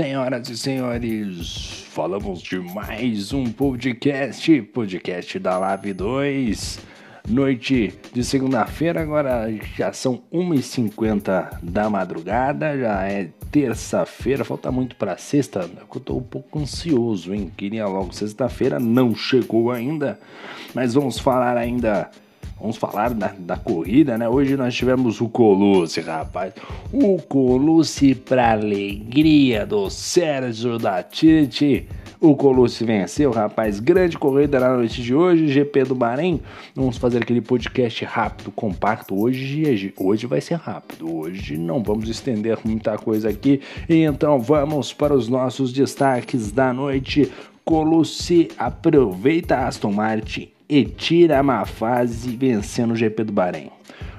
Senhoras e senhores, falamos de mais um podcast, podcast da Live 2. Noite de segunda-feira, agora já são 1h50 da madrugada, já é terça-feira, falta muito para sexta. Eu tô um pouco ansioso, hein? Queria logo sexta-feira, não chegou ainda, mas vamos falar ainda Vamos falar da, da, corrida, né? Hoje nós tivemos o Colucci, rapaz. O Colucci para alegria do Sérgio da Tite. O Colucci venceu, rapaz. Grande corrida na noite de hoje, GP do Bahrein. Vamos fazer aquele podcast rápido, compacto. Hoje, hoje vai ser rápido. Hoje não vamos estender muita coisa aqui. Então vamos para os nossos destaques da noite. Colucci aproveita Aston Martin e tira a má fase vencendo o GP do Bahrein.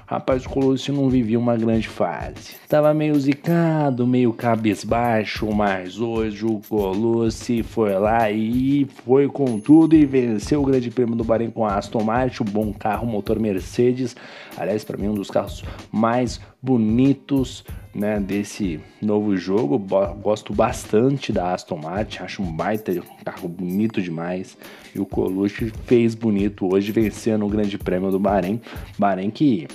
Rapaz, o Colossi não vivia uma grande fase. Tava meio zicado, meio cabisbaixo, mas hoje o Colossi foi lá e foi com tudo e venceu o Grande Prêmio do Bahrein com a Aston Martin, um bom carro, motor Mercedes. Aliás, para mim, um dos carros mais bonitos né, desse novo jogo. Gosto bastante da Aston Martin, acho um baita um carro bonito demais. E o Colucci fez bonito hoje, vencendo o Grande Prêmio do Bahrein. Bahrein que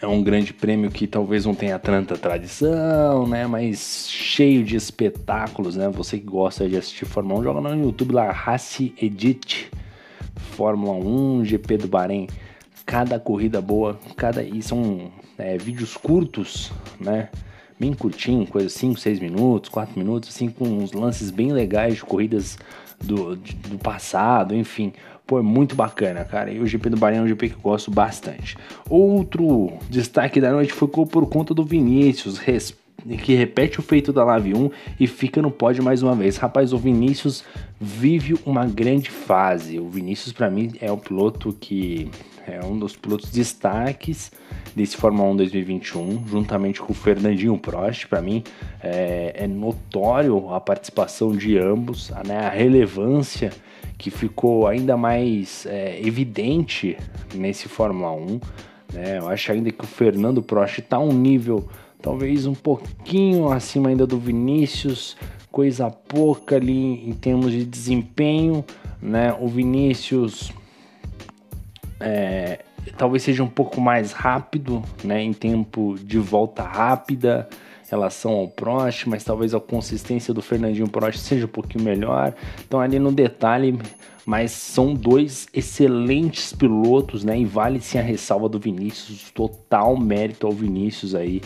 é um grande prêmio que talvez não tenha tanta tradição, né? Mas cheio de espetáculos, né? Você que gosta de assistir Fórmula 1, joga no YouTube lá, Race Edit, Fórmula 1, GP do Bahrein. Cada corrida boa, cada e são é, vídeos curtos, né? Bem curtinho, coisa 5, 6 minutos, 4 minutos, assim, com uns lances bem legais de corridas do, do passado, enfim. Pô, é muito bacana, cara. E o GP do Bahrein é um GP que eu gosto bastante. Outro destaque da noite ficou por conta do Vinícius, que repete o feito da Live 1 e fica no pódio mais uma vez. Rapaz, o Vinícius vive uma grande fase. O Vinícius, para mim, é o piloto que é um dos pilotos destaques desse Fórmula 1 2021, juntamente com o Fernandinho Prost. Para mim, é, é, notório a participação de ambos, né, a relevância que ficou ainda mais é, evidente nesse Fórmula 1. Né? Eu acho ainda que o Fernando Prost está um nível talvez um pouquinho acima ainda do Vinícius, coisa pouca ali em termos de desempenho. Né? O Vinícius é, talvez seja um pouco mais rápido, né, em tempo de volta rápida relação ao Prost, mas talvez a consistência do Fernandinho Prost seja um pouquinho melhor. Então ali no detalhe, mas são dois excelentes pilotos, né, e vale sim a ressalva do Vinícius, total mérito ao Vinícius aí,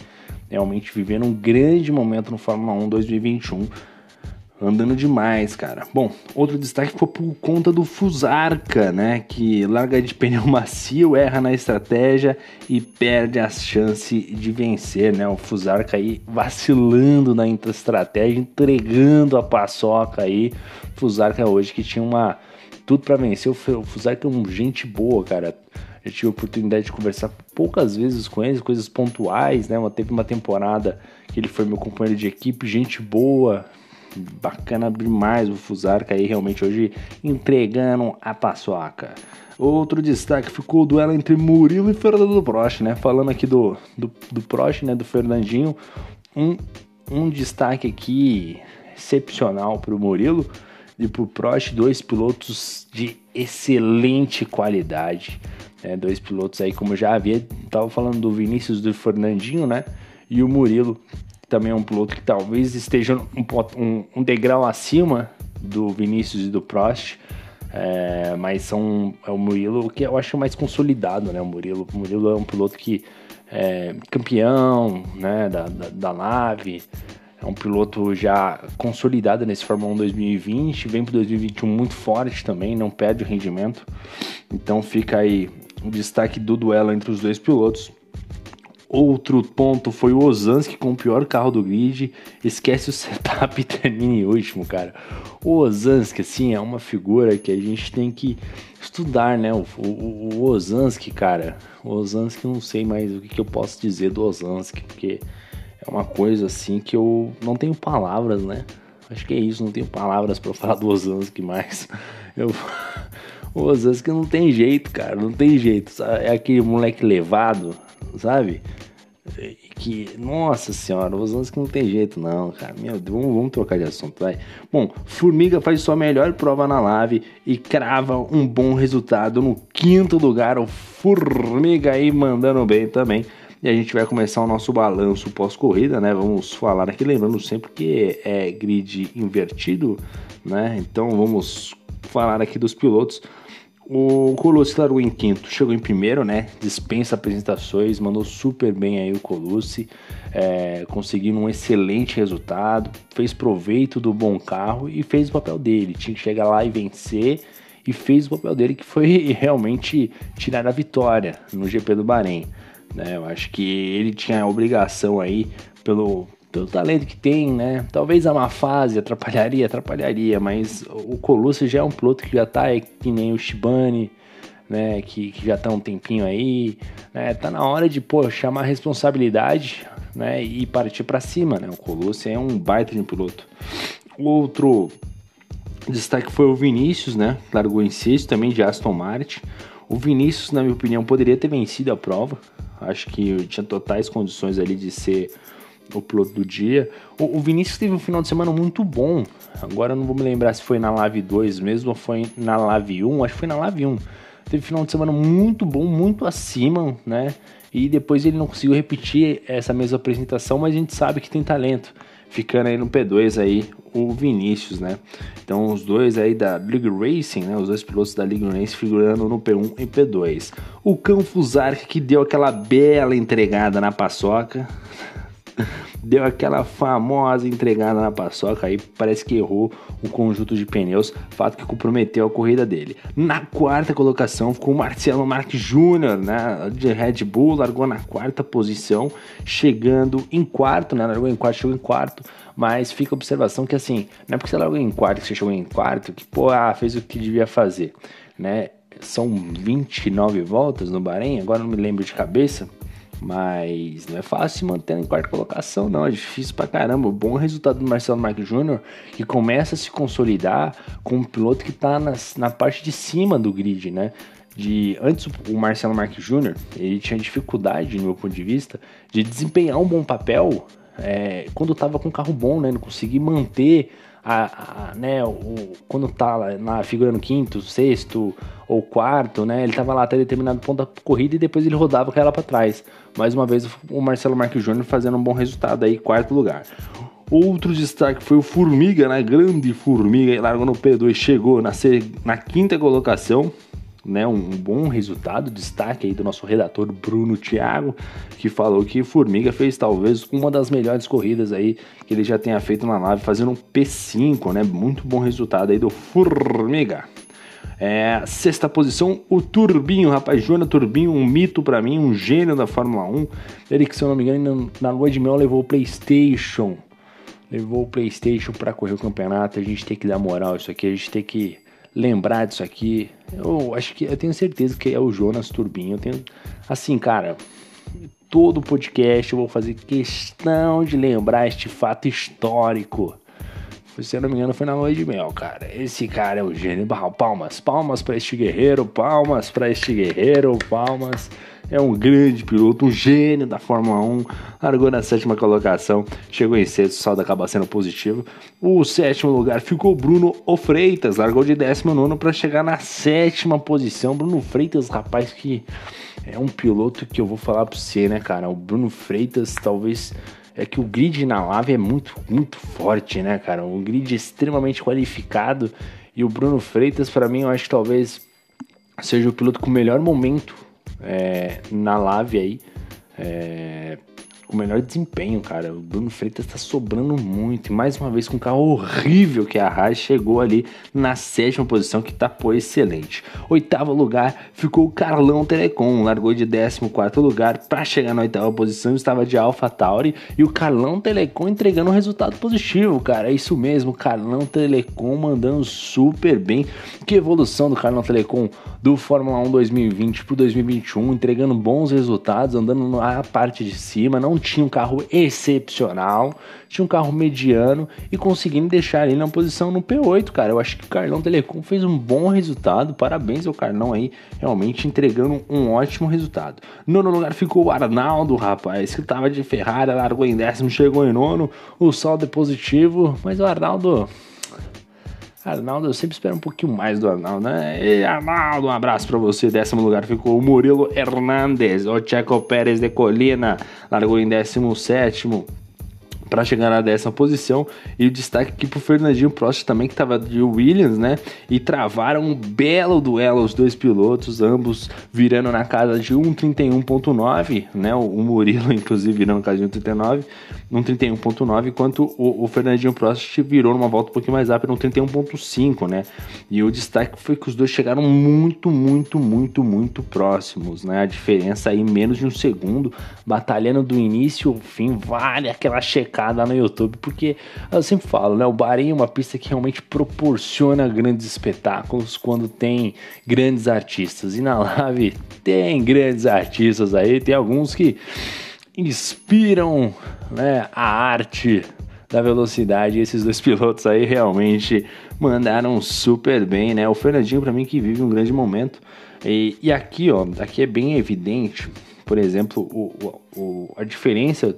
realmente vivendo um grande momento no Fórmula 1 2021 andando demais, cara. Bom, outro destaque foi por conta do Fusarca, né? Que larga de pneu macio, erra na estratégia e perde a chance de vencer, né? O Fusarca aí vacilando na estratégia, entregando a paçoca aí. Fusarca hoje que tinha uma tudo para vencer. O Fusarca é um gente boa, cara. Eu tive a oportunidade de conversar poucas vezes com ele, coisas pontuais, né? Teve uma temporada que ele foi meu companheiro de equipe, gente boa, bacana demais o Fusarca aí realmente hoje entregando a paçoca. Outro destaque ficou o duelo entre Murilo e Fernando Prost, né? Falando aqui do, do, do Prost, né? Do Fernandinho. Um, um destaque aqui excepcional para o Murilo e para o Prost, dois pilotos de excelente qualidade. Né? Dois pilotos aí, como já havia, estava falando do Vinícius do Fernandinho, né? E o Murilo também é um piloto que talvez esteja um, um, um degrau acima do Vinícius e do Prost. É, mas são é o Murilo que eu acho mais consolidado, né? O Murilo, o Murilo é um piloto que é campeão, né? Da, da, da nave, é um piloto já consolidado nesse Fórmula 1 2020, vem para 2021 muito forte também, não perde o rendimento. Então fica aí o destaque do duelo entre os dois pilotos. Outro ponto foi o Ozanski com o pior carro do grid. Esquece o setup e termina em último, cara. O Ozanski, assim, é uma figura que a gente tem que estudar, né? O, o, o cara. O Ozanski, não sei mais o que, que eu posso dizer do Ozanski, porque é uma coisa assim que eu não tenho palavras, né? Acho que é isso, não tenho palavras para falar do Ozanski mais. Eu. O Ozanski não tem jeito, cara, não tem jeito. É aquele moleque levado, sabe? que, nossa senhora, os anos que não tem jeito não, cara. Meu Deus, vamos, vamos, trocar de assunto, vai. Bom, Formiga faz sua melhor prova na live e crava um bom resultado no quinto lugar. O Formiga aí mandando bem também. E a gente vai começar o nosso balanço pós-corrida, né? Vamos falar aqui, lembrando sempre que é grid invertido, né? Então vamos falar aqui dos pilotos. O Colucci largou em quinto, chegou em primeiro, né? Dispensa apresentações, mandou super bem aí o Colucci, é, conseguindo um excelente resultado, fez proveito do bom carro e fez o papel dele. Tinha que chegar lá e vencer e fez o papel dele que foi realmente tirar a vitória no GP do Bahrein. Né? Eu acho que ele tinha a obrigação aí pelo pelo talento que tem, né? Talvez a má fase atrapalharia, atrapalharia, mas o Colucci já é um piloto que já tá aí, que nem o Shibane, né? Que, que já tá um tempinho aí, né? Tá na hora de, pô, chamar responsabilidade, né? E partir para cima, né? O Colucci é um baita de um piloto. Outro destaque foi o Vinícius, né? Largou em sexto, também de Aston Martin. O Vinícius, na minha opinião, poderia ter vencido a prova. Acho que tinha totais condições ali de ser o piloto do dia. O, o, Vinícius teve um final de semana muito bom. Agora não vou me lembrar se foi na Live 2 mesmo ou foi na Live 1. Acho que foi na Live 1. Teve um final de semana muito bom, muito acima, né? E depois ele não conseguiu repetir essa mesma apresentação, mas a gente sabe que tem talento. Ficando aí no P2 aí, o Vinícius, né? Então os dois aí da League Racing, né? Os dois pilotos da League Racing figurando no P1 e P2. O Cão Fusarca que deu aquela bela entregada na paçoca, deu aquela famosa entregada na paçoca aí, parece que errou o conjunto de pneus, fato que comprometeu a corrida dele. Na quarta colocação ficou o Marcelo Marques Júnior, né, de Red Bull, largou na quarta posição, chegando em quarto, né, largou em quarto, chegou em quarto, mas fica a observação que assim, não é porque você largou em quarto que você chegou em quarto, que pô, ah, fez o que devia fazer, né, são 29 voltas no Bahrein, agora não me lembro de cabeça, mas não é fácil manter em quarta colocação, não. É difícil pra caramba. O bom resultado do Marcelo Marques Júnior, que começa a se consolidar como um piloto que tá nas, na parte de cima do grid, né? De, antes o Marcelo Marques Júnior, ele tinha dificuldade, no meu ponto de vista, de desempenhar um bom papel é, quando tava com carro bom, né? Não conseguir manter a, a, né, o, quando tá lá figurando quinto, sexto ou quarto, né, ele tava lá até determinado ponto da corrida e depois ele rodava com ela para trás. Mais uma vez o Marcelo Marques Júnior fazendo um bom resultado aí, quarto lugar. Outro destaque foi o Formiga, né? Grande Formiga, largou no P2, chegou na, na quinta colocação, né, um bom resultado, destaque aí do nosso redator Bruno Thiago, que falou que Formiga fez talvez uma das melhores corridas aí que ele já tenha feito na nave, fazendo um P5, né, muito bom resultado aí do Formiga. É, sexta posição, o Turbinho, rapaz, Joana Turbinho, um mito para mim, um gênio da Fórmula 1. Ele que, se eu não me engano, na lua de mel levou o PlayStation. Levou o PlayStation para correr o campeonato. A gente tem que dar moral isso aqui, a gente tem que lembrar disso aqui. Eu acho que eu tenho certeza que é o Jonas Turbinho. Eu tenho assim, cara, todo podcast eu vou fazer questão de lembrar este fato histórico. Se eu não me engano, foi na lua de mel, cara. Esse cara é o gênio. Palmas, palmas para este guerreiro, palmas para este guerreiro, palmas é um grande piloto, um gênio da Fórmula 1. Largou na sétima colocação, chegou em sexto, o saldo acaba sendo positivo. O sétimo lugar ficou Bruno O Freitas, largou de 19 para chegar na sétima posição. Bruno Freitas, rapaz, que é um piloto que eu vou falar para você, né, cara? O Bruno Freitas talvez é que o grid na lave é muito, muito forte, né, cara? Um grid extremamente qualificado. E o Bruno Freitas, para mim, eu acho que talvez seja o piloto com o melhor momento é, na Lave aí. É, o melhor desempenho, cara. O Bruno Freitas tá sobrando muito. E mais uma vez, com um carro horrível que a Haas chegou ali na sétima posição, que tá pô excelente. Oitavo lugar ficou o Carlão Telecom, largou de 14 lugar para chegar na oitava posição, estava de Alpha Tauri. E o Carlão Telecom entregando um resultado positivo, cara. É isso mesmo, Carlão Telecom mandando super bem. Que evolução do Carlão Telecom do Fórmula 1 2020 pro 2021, entregando bons resultados, andando na parte de cima, não tinha um carro excepcional, tinha um carro mediano e conseguindo deixar ele na posição no P8, cara. Eu acho que o Carlão Telecom fez um bom resultado. Parabéns ao Carlão aí, realmente entregando um ótimo resultado. Nono lugar ficou o Arnaldo, rapaz, que tava de Ferrari, largou em décimo, chegou em nono. O saldo é positivo, mas o Arnaldo Arnaldo, eu sempre espero um pouquinho mais do Arnaldo, né? E Arnaldo, um abraço para você. Décimo lugar ficou o Murilo Hernandes. O Checo Pérez de Colina largou em décimo sétimo para chegar na décima posição. E o destaque aqui pro Fernandinho Prost também, que estava de Williams, né? E travaram um belo duelo os dois pilotos, ambos virando na casa de 1,31,9, né? O, Murilo, inclusive, virando na casa de 1,39, 1,31,9, enquanto o, o Fernandinho Prost virou numa volta um pouquinho mais rápida, 1,31,5, né? E o destaque foi que os dois chegaram muito, muito, muito, muito próximos, né? A diferença aí, menos de um segundo, batalhando do início ao fim, vale aquela checada no YouTube, porque eu sempre falo, né? O Bahrein é uma pista que realmente proporciona grandes espetáculos quando tem grandes artistas. E na Live tem grandes artistas aí, tem alguns que inspiram né, a arte da velocidade. E esses dois pilotos aí realmente mandaram super bem, né? O Fernandinho, para mim, que vive um grande momento. E, e, aqui, ó, aqui é bem evidente, por exemplo, o, o, a diferença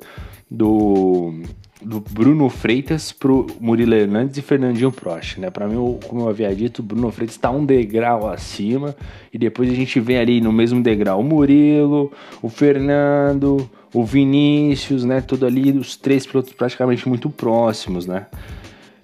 do, do Bruno Freitas pro Murilo Hernandes e Fernandinho Prost, né? Para mim, como eu havia dito, o Bruno Freitas está um degrau acima e depois a gente vê ali no mesmo degrau o Murilo, o Fernando, o Vinícius, né? Tudo ali, os três pilotos praticamente muito próximos, né?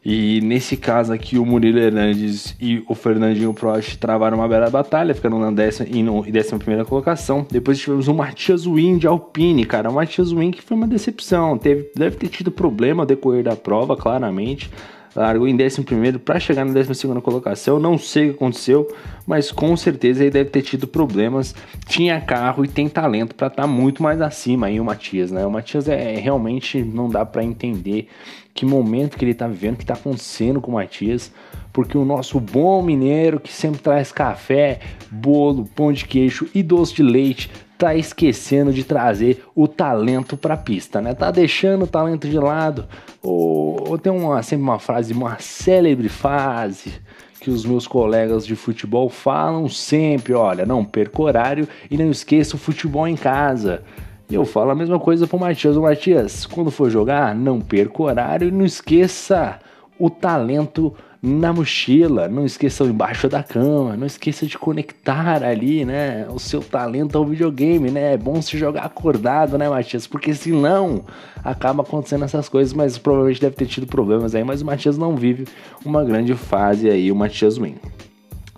E nesse caso aqui, o Murilo Hernandes e o Fernandinho Prost travaram uma bela batalha, ficando na décima e, no, décima primeira colocação. Depois tivemos o Matias Win de Alpine, cara. O Matias Win que foi uma decepção. Teve, deve ter tido problema ao decorrer da prova, claramente. Largou em 11 para chegar na 12 colocação. Não sei o que aconteceu, mas com certeza ele deve ter tido problemas. Tinha carro e tem talento para estar tá muito mais acima aí o Matias, né? O Matias é realmente não dá para entender que momento que ele está vivendo, que está acontecendo com o Matias, porque o nosso bom mineiro que sempre traz café, bolo, pão de queijo e doce de leite tá esquecendo de trazer o talento para a pista, né? Tá deixando o talento de lado. Ou, ou tem uma, sempre uma frase, uma célebre frase que os meus colegas de futebol falam sempre, olha, não perca horário e não esqueça o futebol em casa. E eu falo a mesma coisa pro Matias. O Matias, quando for jogar, não perca horário e não esqueça o talento na mochila, não esqueça embaixo da cama, não esqueça de conectar ali, né, o seu talento ao videogame, né? É bom se jogar acordado, né, Matias? Porque senão acaba acontecendo essas coisas, mas provavelmente deve ter tido problemas aí, mas o Matias não vive uma grande fase aí, o Matias Win.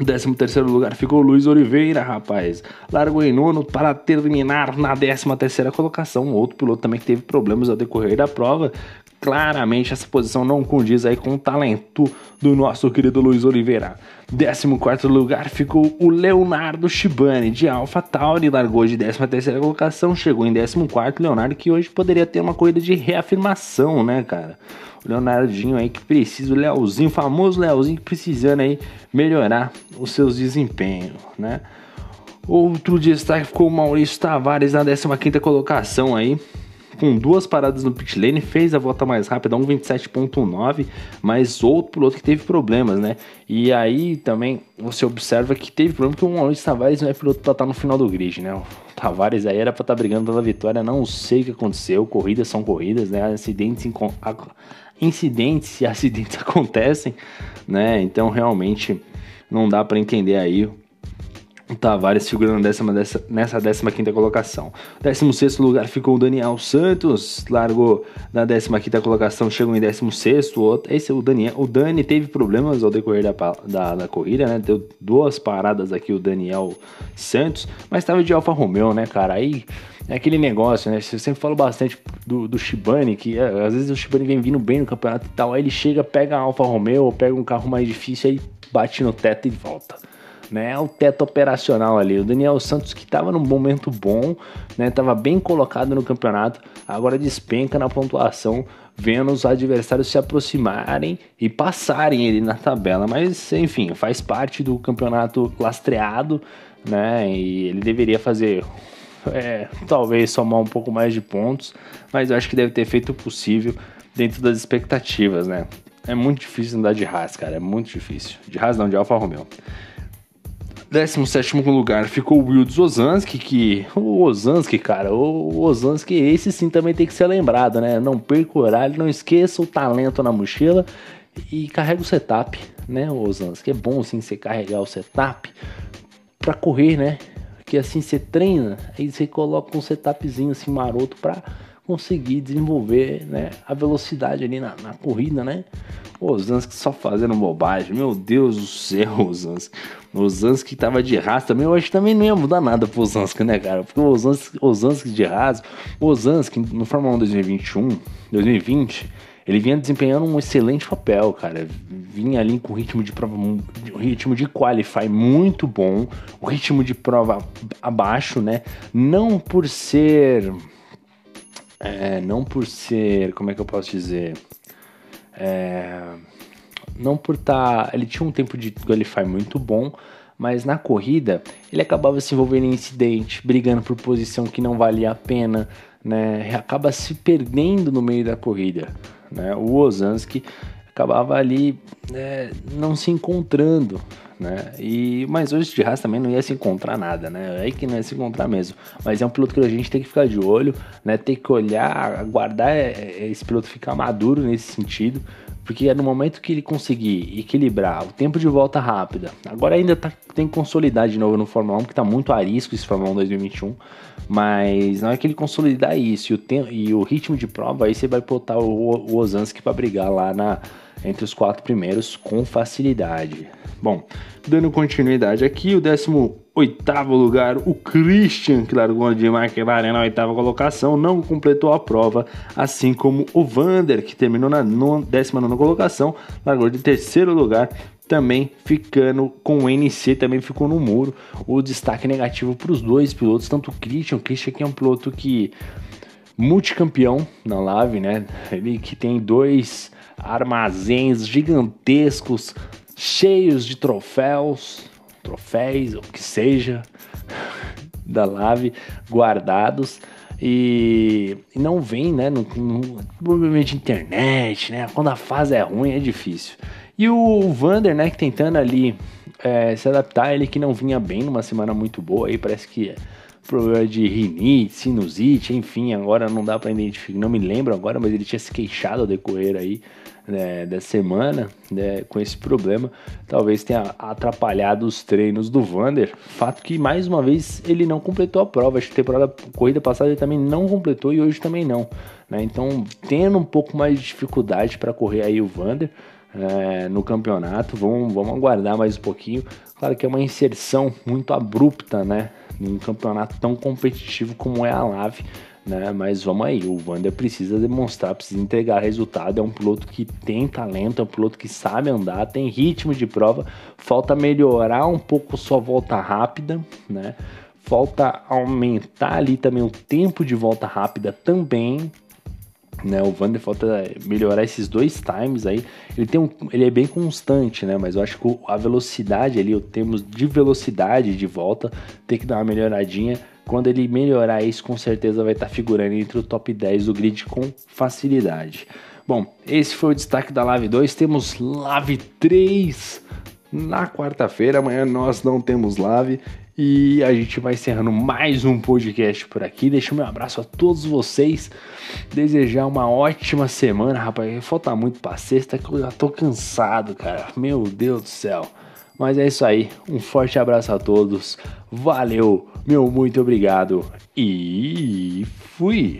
13 terceiro lugar ficou Luiz Oliveira, rapaz. Largou em nono para terminar na 13 terceira colocação. Outro piloto também que teve problemas ao decorrer da prova. Claramente essa posição não condiz aí com o talento do nosso querido Luiz Oliveira. 14 lugar ficou o Leonardo Shibani de Alpha Tauri, largou de 13 terceira colocação, chegou em 14 Leonardo que hoje poderia ter uma corrida de reafirmação, né, cara? O Leonardinho aí que precisa, o Leozinho, famoso Leozinho que precisando aí melhorar os seus desempenhos, né? Outro destaque ficou o Maurício Tavares na 15 colocação aí, com duas paradas no pit lane, fez a volta mais rápida, 1,27.9, mas outro piloto que teve problemas, né? E aí também você observa que teve problema que o Maurício Tavares não é piloto para estar no final do grid, né? O Tavares aí era para estar brigando pela vitória, não sei o que aconteceu, corridas são corridas, né? Acidentes incidentes e acidentes acontecem, né? Então realmente não dá para entender aí o Tavares figurando décima, dessa, nessa 15 colocação. 16 lugar ficou o Daniel Santos, largou na 15 colocação, chegou em 16. Esse é o Daniel. O Dani teve problemas ao decorrer da, da, da, corrida, né? Deu duas paradas aqui o Daniel Santos, mas estava de Alfa Romeo, né, cara? Aí é aquele negócio, né? Eu sempre falo bastante do, do Shibane, que é, às vezes o Shibane vem vindo bem no campeonato e tal, aí ele chega, pega a Alfa Romeo, pega um carro mais difícil, aí bate no teto e volta né? O teto operacional ali. O Daniel Santos que estava num momento bom, né? Tava bem colocado no campeonato, agora despenca na pontuação, vendo os adversários se aproximarem e passarem ele na tabela. Mas enfim, faz parte do campeonato lastreado, né? E ele deveria fazer é, talvez somar um pouco mais de pontos, mas eu acho que deve ter feito o possível dentro das expectativas, né? É muito difícil andar de Haas, cara, é muito difícil. De Haas não, de Alfa Romeo. 17 lugar ficou o Wilds Ozanski, que. O Ozanski, cara, o Ozanski, esse sim também tem que ser lembrado, né? Não perca o horário, não esqueça o talento na mochila e carrega o setup, né, Ozanski? É bom sim você carregar o setup para correr, né? Que assim você treina, aí você coloca um setupzinho assim maroto para conseguir desenvolver né, a velocidade ali na, na corrida, né? O Osansky só fazendo bobagem, meu Deus do céu, o Osansky. O Osansky tava de raça também, eu acho que também não ia mudar nada pro Osansky, né, cara? Porque o Osansky de raça, o Osansky no Fórmula 1 2021, 2020, ele vinha desempenhando um excelente papel, cara. Vinha ali com ritmo de prova, um ritmo de qualify muito bom, o ritmo de prova abaixo, né? Não por ser é, não por ser, como é que eu posso dizer? É, não por estar. Tá, ele tinha um tempo de qualify muito bom, mas na corrida ele acabava se envolvendo em incidente, brigando por posição que não valia a pena, né? Acaba se perdendo no meio da corrida, né? O Ozanski acabava ali é, não se encontrando, né? E, mas hoje de Haas também não ia se encontrar nada, né? É aí que não ia se encontrar mesmo. Mas é um piloto que a gente tem que ficar de olho, né? Tem que olhar, aguardar é, é, esse piloto ficar maduro nesse sentido, porque é no momento que ele conseguir equilibrar o tempo de volta rápida, agora ainda tá, tem que consolidar de novo no Fórmula 1, porque tá muito arisco esse Fórmula 1 2021, mas não é que ele consolidar isso e o, tempo, e o ritmo de prova, aí você vai botar o, o Ozanski para brigar lá na, entre os quatro primeiros com facilidade. Bom, dando continuidade aqui, o 18 lugar, o Christian, que largou de McLaren na oitava colocação, não completou a prova, assim como o Vander, que terminou na 19 colocação, largou de terceiro lugar, também ficando com o NC, também ficou no muro. O destaque negativo para os dois pilotos, tanto o Christian, o Christian que é um piloto que multicampeão na Lave, né? Ele que tem dois armazéns gigantescos cheios de troféus, troféus, o que seja, da Lave guardados e, não vem, né? No, no, provavelmente internet, né? Quando a fase é ruim é difícil. E o Vander, né? Que tentando ali é, se adaptar, ele que não vinha bem numa semana muito boa aí, parece que problema de rinite, sinusite, enfim, agora não dá para identificar, não me lembro agora, mas ele tinha se queixado ao decorrer aí né, da semana né, com esse problema, talvez tenha atrapalhado os treinos do Vander. Fato que mais uma vez ele não completou a prova. Acho que temporada corrida passada ele também não completou e hoje também não. Né? Então, tendo um pouco mais de dificuldade para correr aí o Vander. É, no campeonato, vamos, vamos aguardar mais um pouquinho. Claro que é uma inserção muito abrupta, né? Num campeonato tão competitivo como é a Lave né? Mas vamos aí, o Wander precisa demonstrar, precisa entregar resultado. É um piloto que tem talento, é um piloto que sabe andar, tem ritmo de prova. Falta melhorar um pouco sua volta rápida, né? Falta aumentar ali também o tempo de volta rápida também, né, o Vander falta melhorar esses dois times aí. Ele tem um, ele é bem constante, né? Mas eu acho que a velocidade ali, o termos de velocidade de volta, tem que dar uma melhoradinha. Quando ele melhorar isso, com certeza vai estar tá figurando entre o top 10 do grid com facilidade. Bom, esse foi o destaque da Live 2. Temos Live 3 na quarta-feira. Amanhã nós não temos live. E a gente vai encerrando mais um podcast por aqui. Deixa o meu abraço a todos vocês. Desejar uma ótima semana, rapaz. Falta muito pra sexta que eu já tô cansado, cara. Meu Deus do céu. Mas é isso aí. Um forte abraço a todos. Valeu, meu muito obrigado e fui.